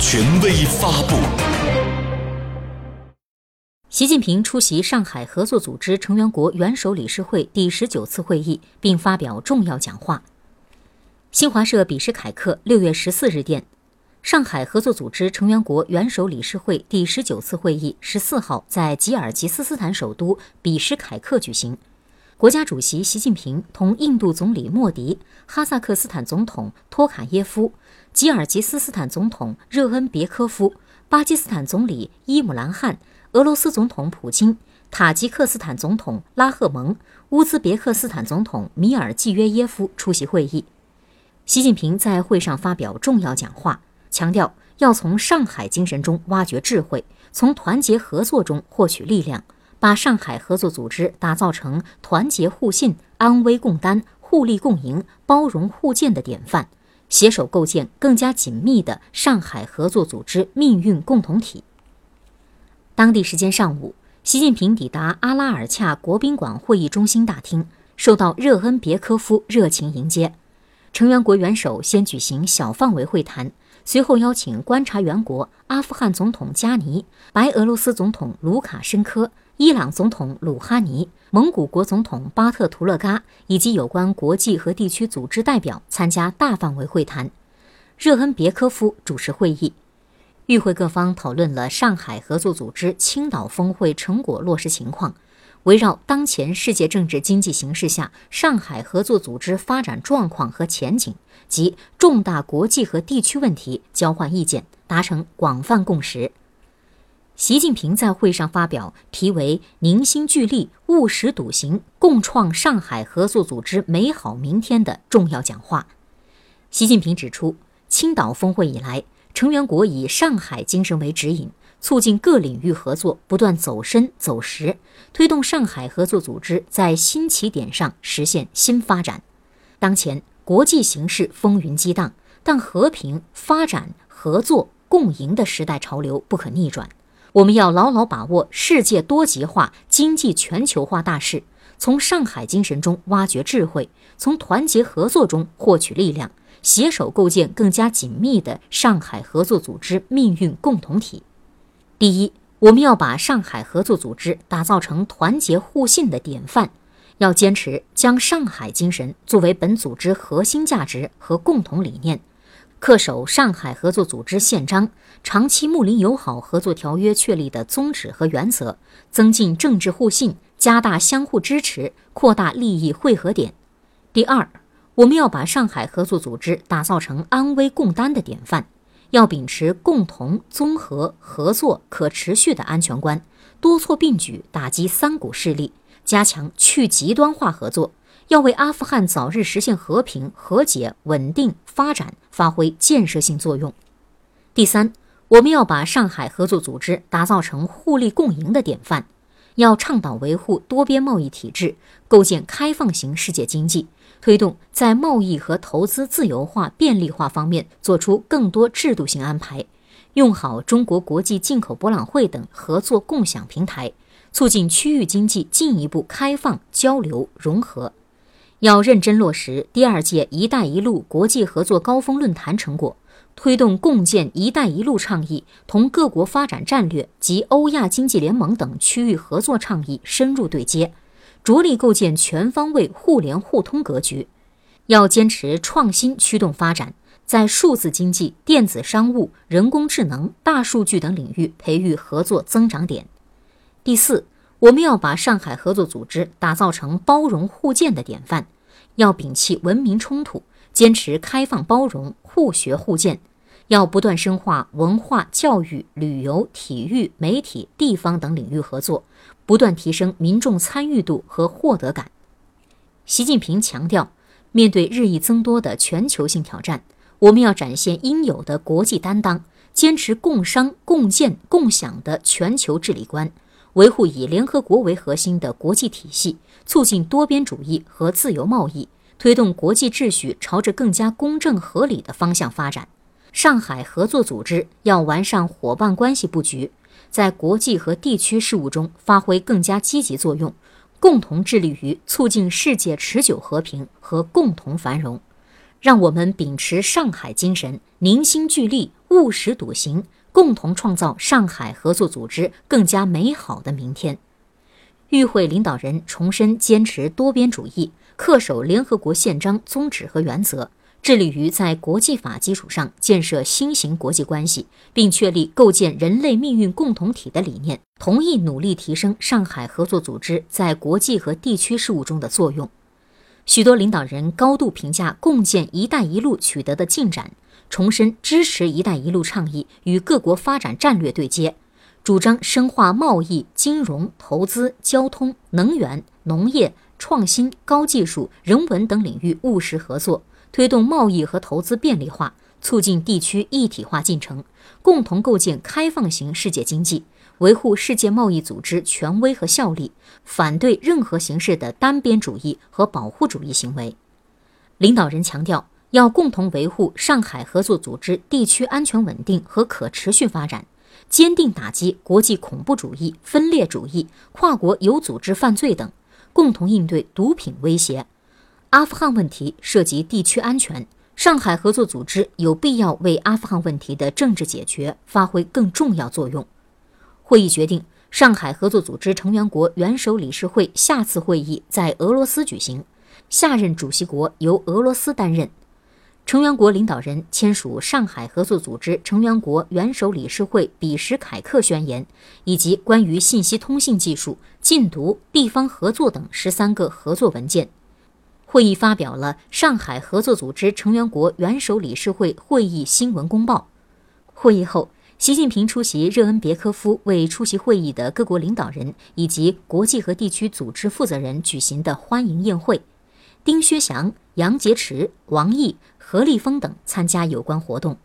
权威发布。习近平出席上海合作组织成员国元首理事会第十九次会议，并发表重要讲话。新华社比什凯克六月十四日电，上海合作组织成员国元首理事会第十九次会议十四号在吉尔吉斯斯坦首都比什凯克举行。国家主席习近平同印度总理莫迪、哈萨克斯坦总统托卡耶夫、吉尔吉斯斯坦总统热恩别科夫、巴基斯坦总理伊姆兰汗。俄罗斯总统普京、塔吉克斯坦总统拉赫蒙、乌兹别克斯坦总统米尔季约耶夫出席会议。习近平在会上发表重要讲话，强调要从上海精神中挖掘智慧，从团结合作中获取力量，把上海合作组织打造成团结互信、安危共担、互利共赢、包容互鉴的典范，携手构建更加紧密的上海合作组织命运共同体。当地时间上午，习近平抵达阿拉尔恰国宾馆会议中心大厅，受到热恩别科夫热情迎接。成员国元首先举行小范围会谈，随后邀请观察员国阿富汗总统加尼、白俄罗斯总统卢卡申科、伊朗总统鲁哈尼、蒙古国总统巴特图勒嘎以及有关国际和地区组织代表参加大范围会谈。热恩别科夫主持会议。与会各方讨论了上海合作组织青岛峰会成果落实情况，围绕当前世界政治经济形势下上海合作组织发展状况和前景及重大国际和地区问题交换意见，达成广泛共识。习近平在会上发表题为“凝心聚力，务实笃行，共创上海合作组织美好明天”的重要讲话。习近平指出，青岛峰会以来，成员国以上海精神为指引，促进各领域合作不断走深走实，推动上海合作组织在新起点上实现新发展。当前国际形势风云激荡，但和平、发展、合作、共赢的时代潮流不可逆转。我们要牢牢把握世界多极化、经济全球化大势，从上海精神中挖掘智慧，从团结合作中获取力量。携手构建更加紧密的上海合作组织命运共同体。第一，我们要把上海合作组织打造成团结互信的典范，要坚持将上海精神作为本组织核心价值和共同理念，恪守上海合作组织宪章、长期睦邻友好合作条约确立的宗旨和原则，增进政治互信，加大相互支持，扩大利益汇合点。第二。我们要把上海合作组织打造成安危共担的典范，要秉持共同、综合、合作、可持续的安全观，多措并举打击三股势力，加强去极端化合作，要为阿富汗早日实现和平、和解、稳定发展发挥建设性作用。第三，我们要把上海合作组织打造成互利共赢的典范，要倡导维护多边贸易体制，构建开放型世界经济。推动在贸易和投资自由化便利化方面做出更多制度性安排，用好中国国际进口博览会等合作共享平台，促进区域经济进一步开放、交流、融合。要认真落实第二届“一带一路”国际合作高峰论坛成果，推动共建“一带一路”倡议同各国发展战略及欧亚经济联盟等区域合作倡议深入对接。着力构建全方位互联互通格局，要坚持创新驱动发展，在数字经济、电子商务、人工智能、大数据等领域培育合作增长点。第四，我们要把上海合作组织打造成包容互鉴的典范，要摒弃文明冲突，坚持开放包容、互学互鉴。要不断深化文化、教育、旅游、体育、媒体、地方等领域合作，不断提升民众参与度和获得感。习近平强调，面对日益增多的全球性挑战，我们要展现应有的国际担当，坚持共商、共建、共享的全球治理观，维护以联合国为核心的国际体系，促进多边主义和自由贸易，推动国际秩序朝着更加公正合理的方向发展。上海合作组织要完善伙伴关系布局，在国际和地区事务中发挥更加积极作用，共同致力于促进世界持久和平和共同繁荣。让我们秉持上海精神，凝心聚力，务实笃行，共同创造上海合作组织更加美好的明天。与会领导人重申坚持多边主义，恪守联合国宪章宗旨和原则，致力于在国际法基础上建设新型国际关系，并确立构建人类命运共同体的理念。同意努力提升上海合作组织在国际和地区事务中的作用。许多领导人高度评价共建“一带一路”取得的进展，重申支持“一带一路”倡议与各国发展战略对接。主张深化贸易、金融、投资、交通、能源、农业、创新、高技术、人文等领域务实合作，推动贸易和投资便利化，促进地区一体化进程，共同构建开放型世界经济，维护世界贸易组织权威和效力，反对任何形式的单边主义和保护主义行为。领导人强调，要共同维护上海合作组织地区安全稳定和可持续发展。坚定打击国际恐怖主义、分裂主义、跨国有组织犯罪等，共同应对毒品威胁。阿富汗问题涉及地区安全，上海合作组织有必要为阿富汗问题的政治解决发挥更重要作用。会议决定，上海合作组织成员国元首理事会下次会议在俄罗斯举行，下任主席国由俄罗斯担任。成员国领导人签署上海合作组织成员国元首理事会比什凯克宣言，以及关于信息通信技术、禁毒、地方合作等十三个合作文件。会议发表了上海合作组织成员国元首理事会会议新闻公报。会议后，习近平出席热恩别科夫为出席会议的各国领导人以及国际和地区组织负责人举行的欢迎宴会。丁薛祥、杨洁篪、王毅、何立峰等参加有关活动。